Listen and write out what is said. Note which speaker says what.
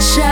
Speaker 1: shine.